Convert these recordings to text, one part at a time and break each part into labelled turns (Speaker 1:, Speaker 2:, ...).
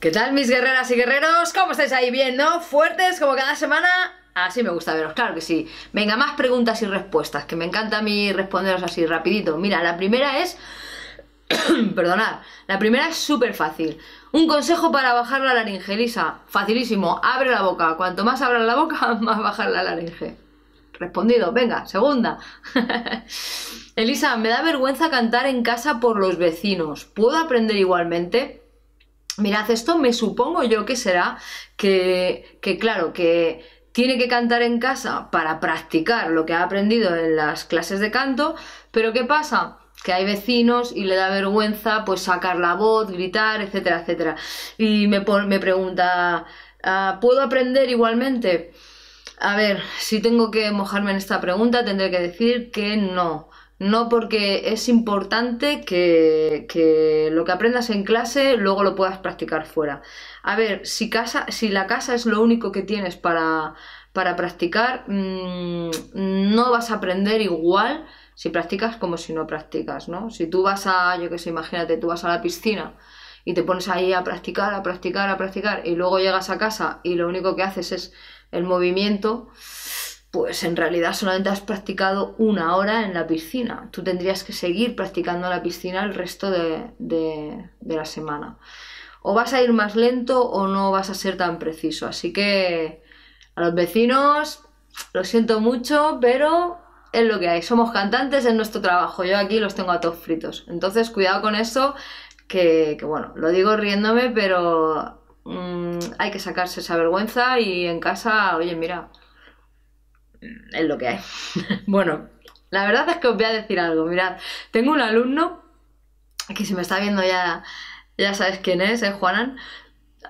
Speaker 1: ¿Qué tal mis guerreras y guerreros? ¿Cómo estáis ahí bien, no? ¿Fuertes como cada semana? Así me gusta veros, claro que sí. Venga, más preguntas y respuestas, que me encanta a mí responderos así rapidito. Mira, la primera es... Perdonad, la primera es súper fácil. Un consejo para bajar la laringe, Elisa. Facilísimo, abre la boca. Cuanto más abras la boca, más bajar la laringe. Respondido, venga, segunda. Elisa, me da vergüenza cantar en casa por los vecinos. ¿Puedo aprender igualmente? Mirad, esto me supongo yo que será que, que claro, que tiene que cantar en casa para practicar lo que ha aprendido en las clases de canto, pero ¿qué pasa? Que hay vecinos y le da vergüenza pues sacar la voz, gritar, etcétera, etcétera. Y me, me pregunta, ah, ¿puedo aprender igualmente? A ver, si tengo que mojarme en esta pregunta, tendré que decir que no. No porque es importante que, que, lo que aprendas en clase luego lo puedas practicar fuera. A ver, si, casa, si la casa es lo único que tienes para, para practicar, mmm, no vas a aprender igual si practicas como si no practicas, ¿no? Si tú vas a, yo qué sé, imagínate, tú vas a la piscina y te pones ahí a practicar, a practicar, a practicar y luego llegas a casa y lo único que haces es el movimiento, pues en realidad solamente has practicado una hora en la piscina. Tú tendrías que seguir practicando en la piscina el resto de, de, la semana. O vas a ir más lento o no vas a ser tan preciso. Así que a los vecinos, lo siento mucho, pero es lo que hay. Somos cantantes en nuestro trabajo. Yo aquí los tengo a todos fritos. Entonces, cuidado con eso, que, bueno, lo digo riéndome, pero mmm, hay que sacarse esa vergüenza y en casa, oye, mira es lo que hay. bueno, la verdad es que os voy a decir algo. Mirad, tengo un alumno que si me está viendo ya, ya sabes quién es, ¿eh, Juanan?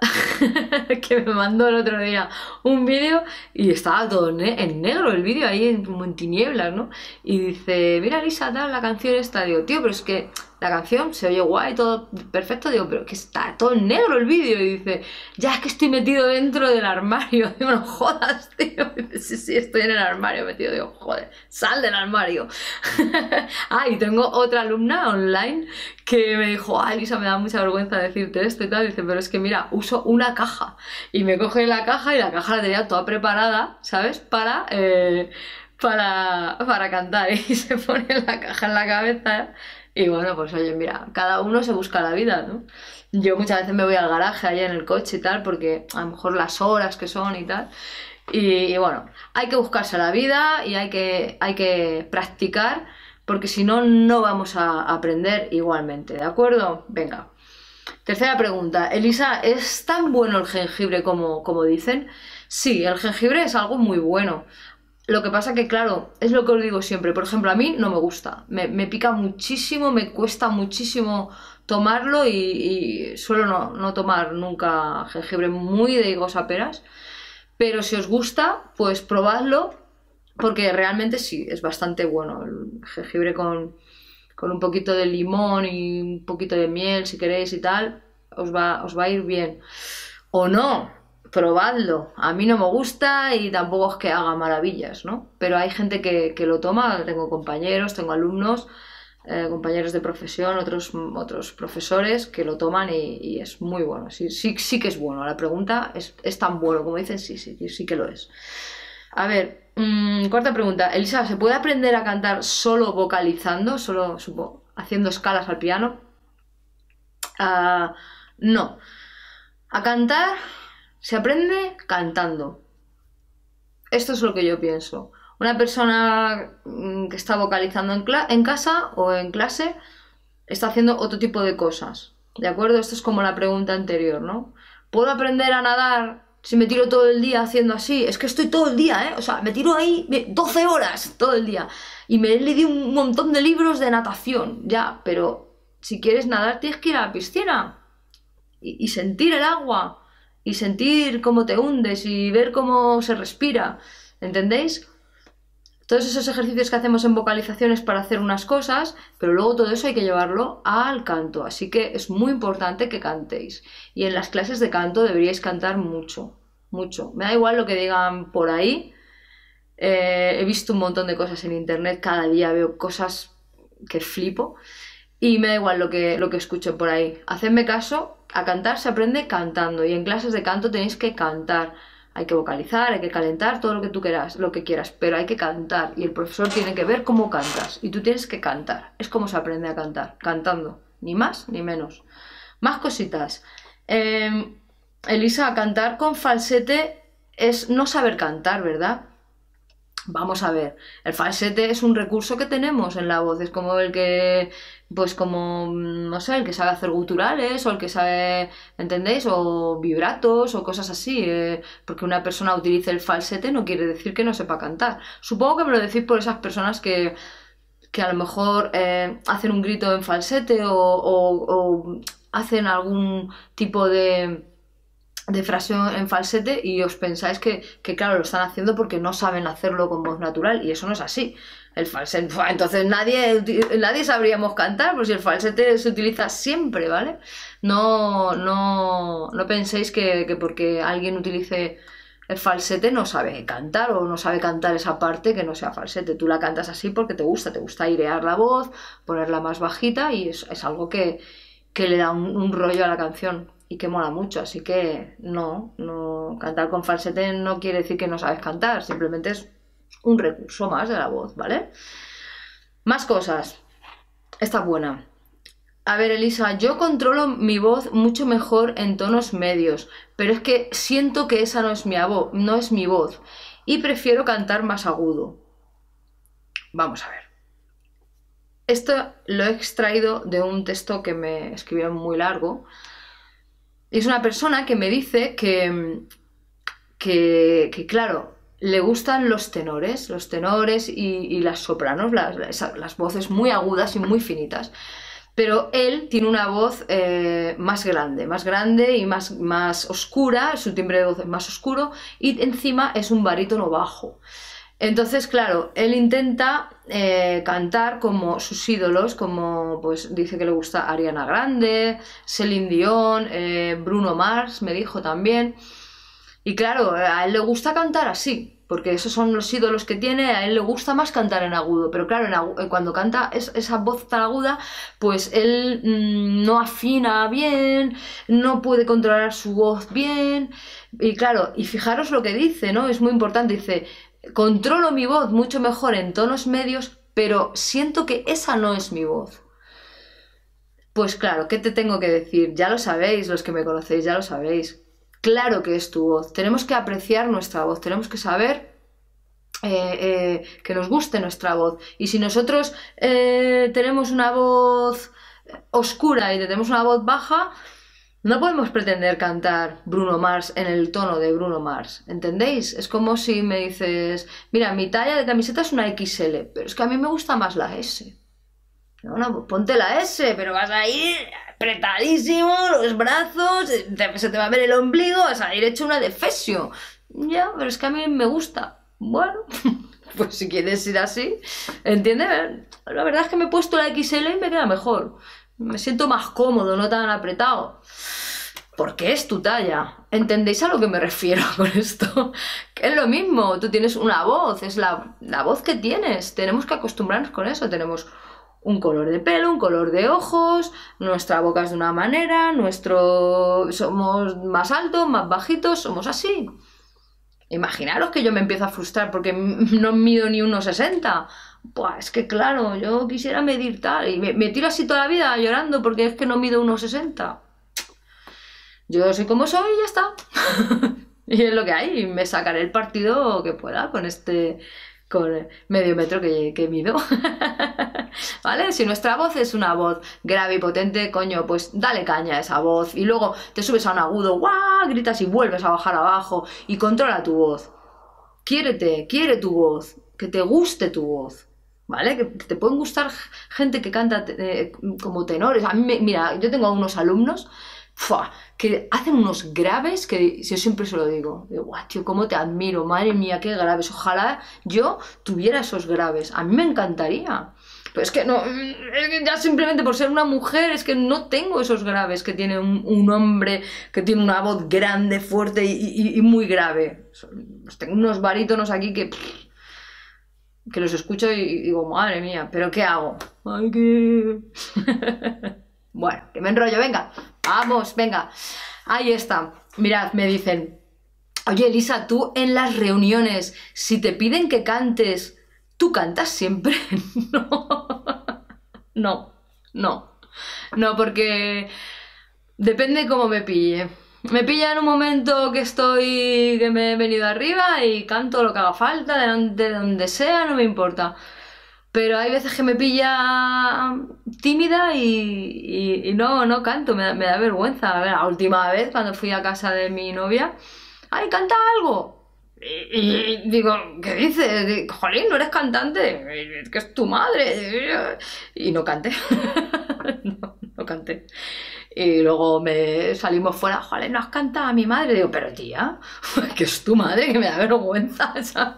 Speaker 1: que me mandó el otro día un vídeo y estaba todo en negro el vídeo ahí en, como en tinieblas, ¿no? Y dice, mira Lisa, tal, la canción está, digo, tío, pero es que la canción se oye guay, todo perfecto, digo, pero que está todo negro el vídeo. Y dice, ya es que estoy metido dentro del armario. Digo, no jodas, tío. Dice, sí, sí, estoy en el armario metido. Digo, joder, sal del armario. ah, y tengo otra alumna online que me dijo, ah, Lisa, me da mucha vergüenza decirte esto y tal. Dice, pero es que mira, uso una caja. Y me coge la caja y la caja la tenía toda preparada, ¿sabes? Para... Eh, para, para cantar y se pone la caja en la cabeza y bueno, pues oye, mira, cada uno se busca la vida, ¿no? Yo muchas veces me voy al garaje allá en el coche y tal, porque a lo mejor las horas que son y tal. Y, bueno, hay que buscarse la vida y hay que, hay que practicar, porque si no, no vamos a aprender igualmente, ¿de acuerdo? Venga. Tercera pregunta. Elisa, ¿es tan bueno el jengibre como, como dicen? Sí, el jengibre es algo muy bueno. Lo que pasa que, claro, es lo que os digo siempre. Por ejemplo, a mí no me gusta. Me, pica muchísimo, me cuesta muchísimo tomarlo y, y suelo no, no, tomar nunca jengibre muy de higos a peras. Pero si os gusta, pues probadlo porque realmente sí, es bastante bueno. El jengibre con, con un poquito de limón y un poquito de miel, si queréis y tal, os va, os va a ir bien. O no, probadlo. A mí no me gusta y tampoco es que haga maravillas, ¿no? Pero hay gente que, que lo toma, tengo compañeros, tengo alumnos, eh, compañeros de profesión, otros, otros profesores que lo toman y, es muy bueno. Sí, sí, sí que es bueno. La pregunta es, es tan bueno como dicen, sí, sí, sí que lo es. A ver, mmm, cuarta pregunta. Elisa, ¿se puede aprender a cantar solo vocalizando, solo supo, haciendo escalas al piano? Uh, no. A cantar se aprende cantando. Esto es lo que yo pienso. Una persona mm, que está vocalizando en, casa o en clase está haciendo otro tipo de cosas. ¿De acuerdo? Esto es como la pregunta anterior, ¿no? ¿Puedo aprender a nadar si me tiro todo el día haciendo así? Es que estoy todo el día, ¿eh? O sea, me tiro ahí 12 horas todo el día. Y me he leído un montón de libros de natación, ya, pero si quieres nadar tienes que ir a la piscina y, sentir el agua y sentir cómo te hundes y ver cómo se respira. ¿Entendéis? Todos esos ejercicios que hacemos en vocalizaciones para hacer unas cosas, pero luego todo eso hay que llevarlo al canto. Así que es muy importante que cantéis. Y en las clases de canto deberíais cantar mucho, mucho. Me da igual lo que digan por ahí. Eh, he visto un montón de cosas en internet, cada día veo cosas que flipo. Y me da igual lo que, lo que escuchen por ahí. Hacedme caso, a cantar se aprende cantando y en clases de canto tenéis que cantar. Hay que vocalizar, hay que calentar, todo lo que tú quieras, lo que quieras, pero hay que cantar y el profesor tiene que ver cómo cantas y tú tienes que cantar. Es como se aprende a cantar, cantando, ni más ni menos. Más cositas. Em, Elisa, cantar con falsete es no saber cantar, ¿verdad? Vamos a ver, el falsete es un recurso que tenemos en la voz, es como el que, pues como, no sé, el que sabe hacer guturales o el que sabe, ¿entendéis? O vibratos o cosas así, eh, porque una persona utilice el falsete no quiere decir que no sepa cantar. Supongo que me lo decís por esas personas que, que a lo mejor eh, hacen un grito en falsete o hacen algún tipo de de frase en falsete y os pensáis que, claro, lo están haciendo porque no saben hacerlo con voz natural y eso no es así. El falsete, entonces nadie, nadie sabríamos cantar, pues si el falsete se utiliza siempre, ¿vale? No, no, no penséis que, que porque alguien utilice el falsete no sabe cantar o no sabe cantar esa parte que no sea falsete. Tú la cantas así porque te gusta, te gusta airear la voz, ponerla más bajita y es, es algo que, que le da un rollo a la canción y que mola mucho. Así que no, no, cantar con falsete no quiere decir que no sabes cantar, simplemente es un recurso más de la voz, ¿vale? Más cosas. Esta buena. A ver, Elisa, yo controlo mi voz mucho mejor en tonos medios, pero es que siento que esa no es mi no es mi voz, y prefiero cantar más agudo. Vamos a ver. Esto lo he extraído de un texto que me escribieron muy largo, es una persona que me dice que, que, claro, le gustan los tenores, los tenores y, las sopranos, las, voces muy agudas y muy finitas. Pero él tiene una voz eh, más grande, más grande y más, más oscura, su timbre de voz es más oscuro y encima es un barítono bajo. Entonces, claro, él intenta eh, cantar como sus ídolos, como pues dice que le gusta Ariana Grande, Celine Dion, eh, Bruno Mars, me dijo también. Y claro, a él le gusta cantar así, porque esos son los ídolos que tiene, a él le gusta más cantar en agudo, pero claro, eh, cuando canta esa voz tan aguda, pues él mm, no afina bien, no puede controlar su voz bien, y claro, y fijaros lo que dice, ¿no? Es muy importante, dice, controlo mi voz mucho mejor en tonos medios, pero siento que esa no es mi voz. Pues claro, ¿qué te tengo que decir? Ya lo sabéis, los que me conocéis, ya lo sabéis. Claro que es tu voz. Tenemos que apreciar nuestra voz, tenemos que saber eh, eh, que nos guste nuestra voz. Y si nosotros eh, tenemos una voz oscura y tenemos una voz baja, no podemos pretender cantar Bruno Mars en el tono de Bruno Mars, ¿entendéis? Es como si me dices, mira, mi talla de camiseta es una XL, pero es que a mí me gusta más la S. No, no, ponte la S, pero vas a ir apretadísimo, los brazos, se te va a ver el ombligo, vas a ir hecho una defesio. Ya, pero es que a mí me gusta. Bueno, pues si quieres ir así, ¿entiendes? La verdad es que me he puesto la XL y me queda mejor me siento más cómodo, no tan apretado. Porque es tu talla. ¿Entendéis a lo que me refiero con esto? Que es lo mismo, tú tienes una voz, es la, la voz que tienes. Tenemos que acostumbrarnos con eso. Tenemos un color de pelo, un color de ojos, nuestra boca es de una manera, nuestro somos más altos, más bajitos, somos así. Imaginaros que yo me empiezo a frustrar porque no mido ni 1,60. Buah, es que claro, yo quisiera medir tal. Y me, me, tiro así toda la vida llorando porque es que no mido 1,60. Yo soy como soy y ya está. y es lo que hay. Me sacaré el partido que pueda con este con medio metro que, que mido. ¿Vale? Si nuestra voz es una voz grave y potente, coño, pues dale caña a esa voz. Y luego te subes a un agudo, ¡guau! Gritas y vuelves a bajar abajo. Y controla tu voz. Quiérete, quiere tu voz. Que te guste tu voz. ¿Vale? Que te pueden gustar gente que canta eh, como tenores. A mí, mira, yo tengo unos alumnos que hacen unos graves que yo siempre se lo digo. Digo, guau, tío, cómo te admiro, madre mía, qué graves. Ojalá yo tuviera esos graves. A mí me encantaría. Pero es que no, ya simplemente por ser una mujer, es que no tengo esos graves que tiene un, hombre que tiene una voz grande, fuerte y, muy grave. Tengo unos barítonos aquí que que los escucho y digo, madre mía, ¿pero qué hago? Ay, que... bueno, que me enrollo, venga, vamos, venga. Ahí está. Mirad, me dicen, oye Elisa, tú en las reuniones, si te piden que cantes, ¿tú cantas siempre? no, no, no, no, porque depende cómo me pille. Me pilla en un momento que estoy, que me he venido arriba y canto lo que haga falta, de donde sea, no me importa. Pero hay veces que me pilla tímida y, no, no canto, me, da vergüenza. A ver, la última vez cuando fui a casa de mi novia, ¡ay, canta algo! Y, digo, ¿qué dices? Jolín, no eres cantante, que es tu madre. Y no canté. no, no canté. Y luego me salimos fuera, joder, no has cantado a mi madre. Digo, pero tía, que es tu madre, que me da vergüenza.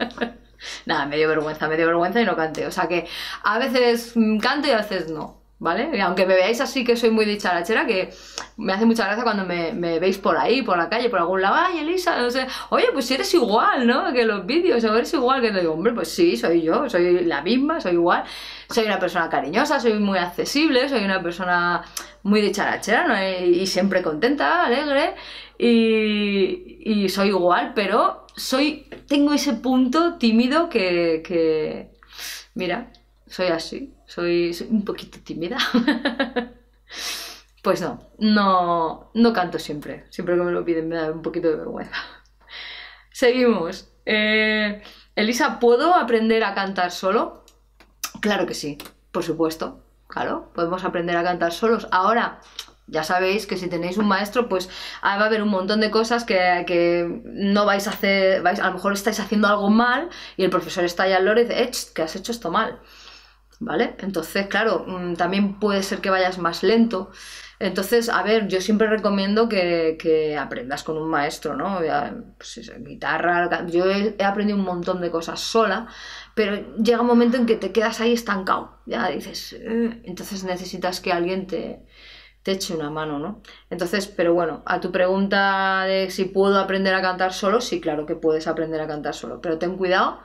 Speaker 1: Nada, me dio vergüenza, me dio vergüenza y no canté. O sea que a veces canto y a veces no. ¿Vale? Y aunque me veáis así que soy muy dicharachera, que me hace mucha gracia cuando me, veis por ahí, por la calle, por algún lado, ay Elisa, no sé, oye, pues si eres igual, ¿no? Que los vídeos, o eres igual, que digo, hombre, pues sí, soy yo, soy la misma, soy igual, soy una persona cariñosa, soy muy accesible, soy una persona muy dicharachera, ¿no? Y, siempre contenta, alegre, y, soy igual, pero soy, tengo ese punto tímido que, que mira, soy así soy, un poquito tímida. pues no, no, no canto siempre. Siempre que me lo piden me da un poquito de vergüenza. Seguimos. Eh, Elisa, ¿puedo aprender a cantar solo? Claro que sí, por supuesto. Claro, podemos aprender a cantar solos. Ahora, ya sabéis que si tenéis un maestro, pues va a haber un montón de cosas que, no vais a hacer, vais, a lo mejor estáis haciendo algo mal y el profesor está allá al loro y dice, eh, que has hecho esto mal. ¿Vale? Entonces, claro, mm, también puede ser que vayas más lento. Entonces, a ver, yo siempre recomiendo que, aprendas con un maestro, ¿no? Pues guitarra, yo he, aprendido un montón de cosas sola, pero llega un momento en que te quedas ahí estancado, ya dices, eh", entonces necesitas que alguien te, te eche una mano, ¿no? Entonces, pero bueno, a tu pregunta de si puedo aprender a cantar solo, sí, claro que puedes aprender a cantar solo, pero ten cuidado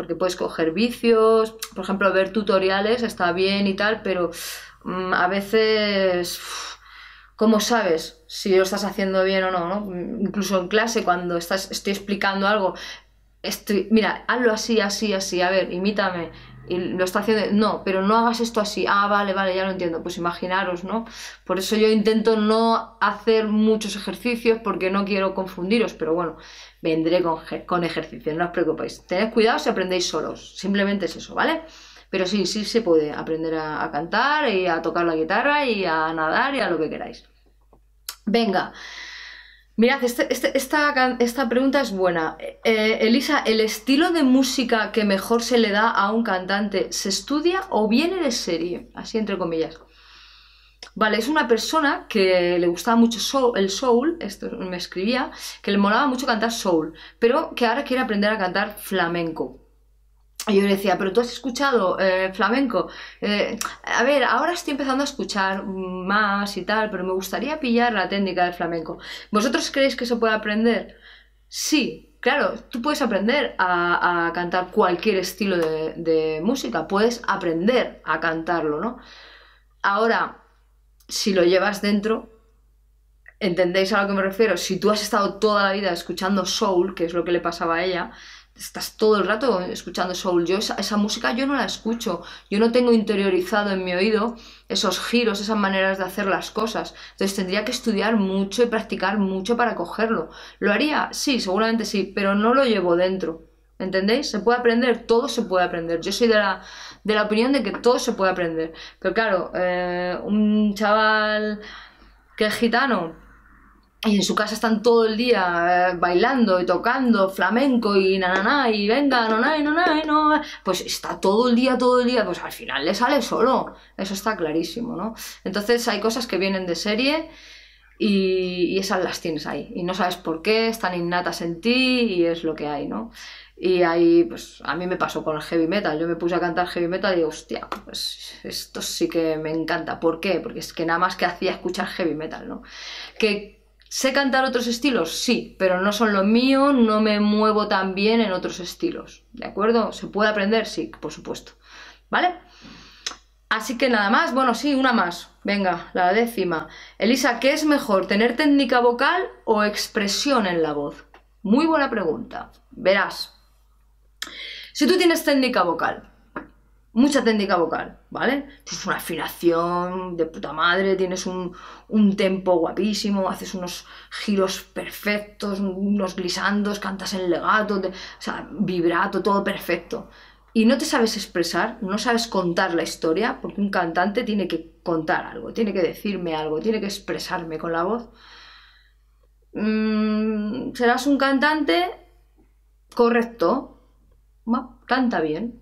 Speaker 1: porque puedes coger vicios, por ejemplo, ver tutoriales está bien y tal, pero mm, a veces, ¿cómo sabes si lo estás haciendo bien o no, no? Incluso en clase, cuando estás, estoy explicando algo, estoy, mira, hazlo así, así, así, a ver, imítame, y lo está haciendo, no, pero no hagas esto así, ah, vale, vale, ya lo entiendo, pues imaginaros, ¿no? Por eso yo intento no hacer muchos ejercicios porque no quiero confundiros, pero bueno, vendré con, con ejercicios, no os preocupéis. Tened cuidado si aprendéis solos, simplemente es eso, ¿vale? Pero sí, sí se puede aprender a, cantar y a tocar la guitarra y a nadar y a lo que queráis. Venga, mirad, este, este, esta, esta, pregunta es buena. Eh, Elisa, ¿el estilo de música que mejor se le da a un cantante se estudia o viene de serie? Así entre comillas. Vale, es una persona que le gustaba mucho el soul, esto me escribía, que le molaba mucho cantar soul, pero que ahora quiere aprender a cantar flamenco. Y yo le decía, pero tú has escuchado eh, flamenco. Eh, a ver, ahora estoy empezando a escuchar más y tal, pero me gustaría pillar la técnica del flamenco. ¿Vosotros creéis que se puede aprender? Sí, claro, tú puedes aprender a, cantar cualquier estilo de, de música, puedes aprender a cantarlo, ¿no? Ahora, si lo llevas dentro, ¿entendéis a lo que me refiero? Si tú has estado toda la vida escuchando soul, que es lo que le pasaba a ella, estás todo el rato escuchando soul. Yo esa, música yo no la escucho, yo no tengo interiorizado en mi oído esos giros, esas maneras de hacer las cosas. Entonces tendría que estudiar mucho y practicar mucho para cogerlo. ¿Lo haría? Sí, seguramente sí, pero no lo llevo dentro. ¿Entendéis? Se puede aprender, todo se puede aprender. Yo soy de la, de la opinión de que todo se puede aprender. Pero claro, eh, un chaval que es gitano, y en su casa están todo el día eh, bailando y tocando flamenco y na, y venga, no, no, no, no, pues está todo el día, todo el día, pues al final le sale solo, eso está clarísimo, ¿no? Entonces hay cosas que vienen de serie y, y esas las tienes ahí y no sabes por qué, están innatas en ti y es lo que hay, ¿no? Y ahí, pues a mí me pasó con el heavy metal. Yo me puse a cantar heavy metal y digo, hostia, pues esto sí que me encanta. ¿Por qué? Porque es que nada más que hacía escuchar heavy metal, ¿no? Que ¿Sé cantar otros estilos? Sí, pero no son lo mío, no me muevo tan bien en otros estilos. ¿De acuerdo? ¿Se puede aprender? Sí, por supuesto. ¿Vale? Así que nada más, bueno, sí, una más. Venga, la décima. Elisa, ¿qué es mejor, tener técnica vocal o expresión en la voz? Muy buena pregunta. Verás, si tú tienes técnica vocal, mucha técnica vocal, ¿vale? Tienes una afinación de puta madre, tienes un, tempo guapísimo, haces unos giros perfectos, unos glisandos, cantas en legato, o sea, vibrato, todo perfecto. Y no te sabes expresar, no sabes contar la historia, porque un cantante tiene que contar algo, tiene que decirme algo, tiene que expresarme con la voz. Mm, serás un cantante correcto, canta bien.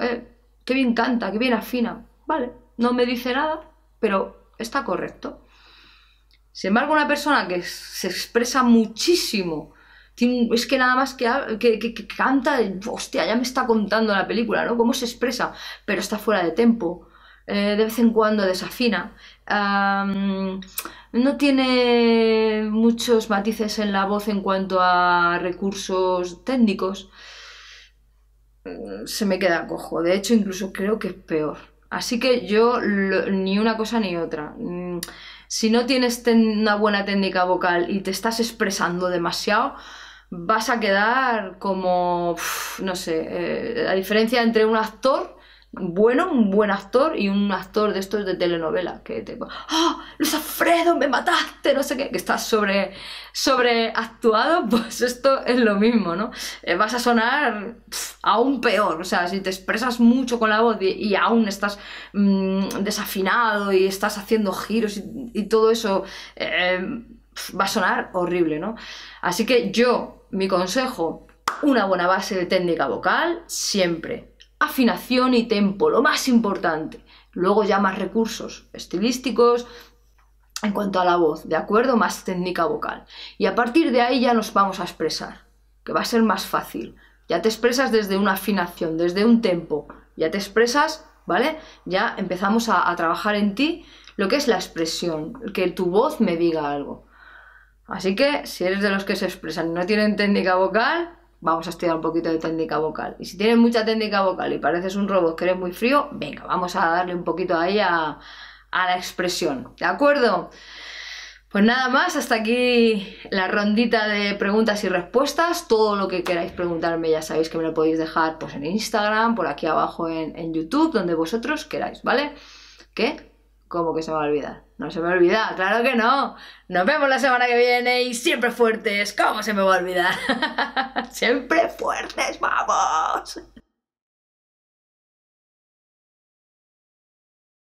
Speaker 1: Eh, qué bien canta, qué bien afina. Vale, no me dice nada, pero está correcto. Sin embargo, una persona que se expresa muchísimo, es que nada más que, que, canta, hostia, ya me está contando la película, ¿no? Cómo se expresa, pero está fuera de tempo. Eh, de vez en cuando desafina. no tiene muchos matices en la voz en cuanto a recursos técnicos se me queda cojo. De hecho, incluso creo que es peor. Así que yo ni una cosa ni otra. Mm, si no tienes una buena técnica vocal y te estás expresando demasiado, vas a quedar como, no sé, eh, la diferencia entre un actor bueno, un buen actor y un actor de estos de telenovela que te ¡Ah! Luis Alfredo, me mataste, no sé qué, que estás sobre, sobre actuado, pues esto es lo mismo, ¿no? Eh, vas a sonar aún peor, o sea, si te expresas mucho con la voz y, aún estás mm, desafinado y estás haciendo giros y, todo eso, eh, va a sonar horrible, ¿no? Así que yo, mi consejo, una buena base de técnica vocal, siempre afinación y tempo, lo más importante. Luego ya más recursos estilísticos en cuanto a la voz, ¿de acuerdo? Más técnica vocal. Y a partir de ahí ya nos vamos a expresar, que va a ser más fácil. Ya te expresas desde una afinación, desde un tempo, ya te expresas, ¿vale? Ya empezamos a, trabajar en ti lo que es la expresión, que tu voz me diga algo. Así que si eres de los que se expresan y no tienen técnica vocal, vamos a estudiar un poquito de técnica vocal. Y si tienes mucha técnica vocal y pareces un robot que eres muy frío, venga, vamos a darle un poquito ahí a, a la expresión. ¿De acuerdo? Pues nada más, hasta aquí la rondita de preguntas y respuestas. Todo lo que queráis preguntarme ya sabéis que me lo podéis dejar pues, en Instagram, por aquí abajo en, en YouTube, donde vosotros queráis, ¿vale? ¿Qué? ¿Cómo que se me va a olvidar? No se me va a olvidar, claro que no. Nos vemos la semana que viene y siempre fuertes. ¿Cómo se me va a olvidar? siempre fuertes, vamos.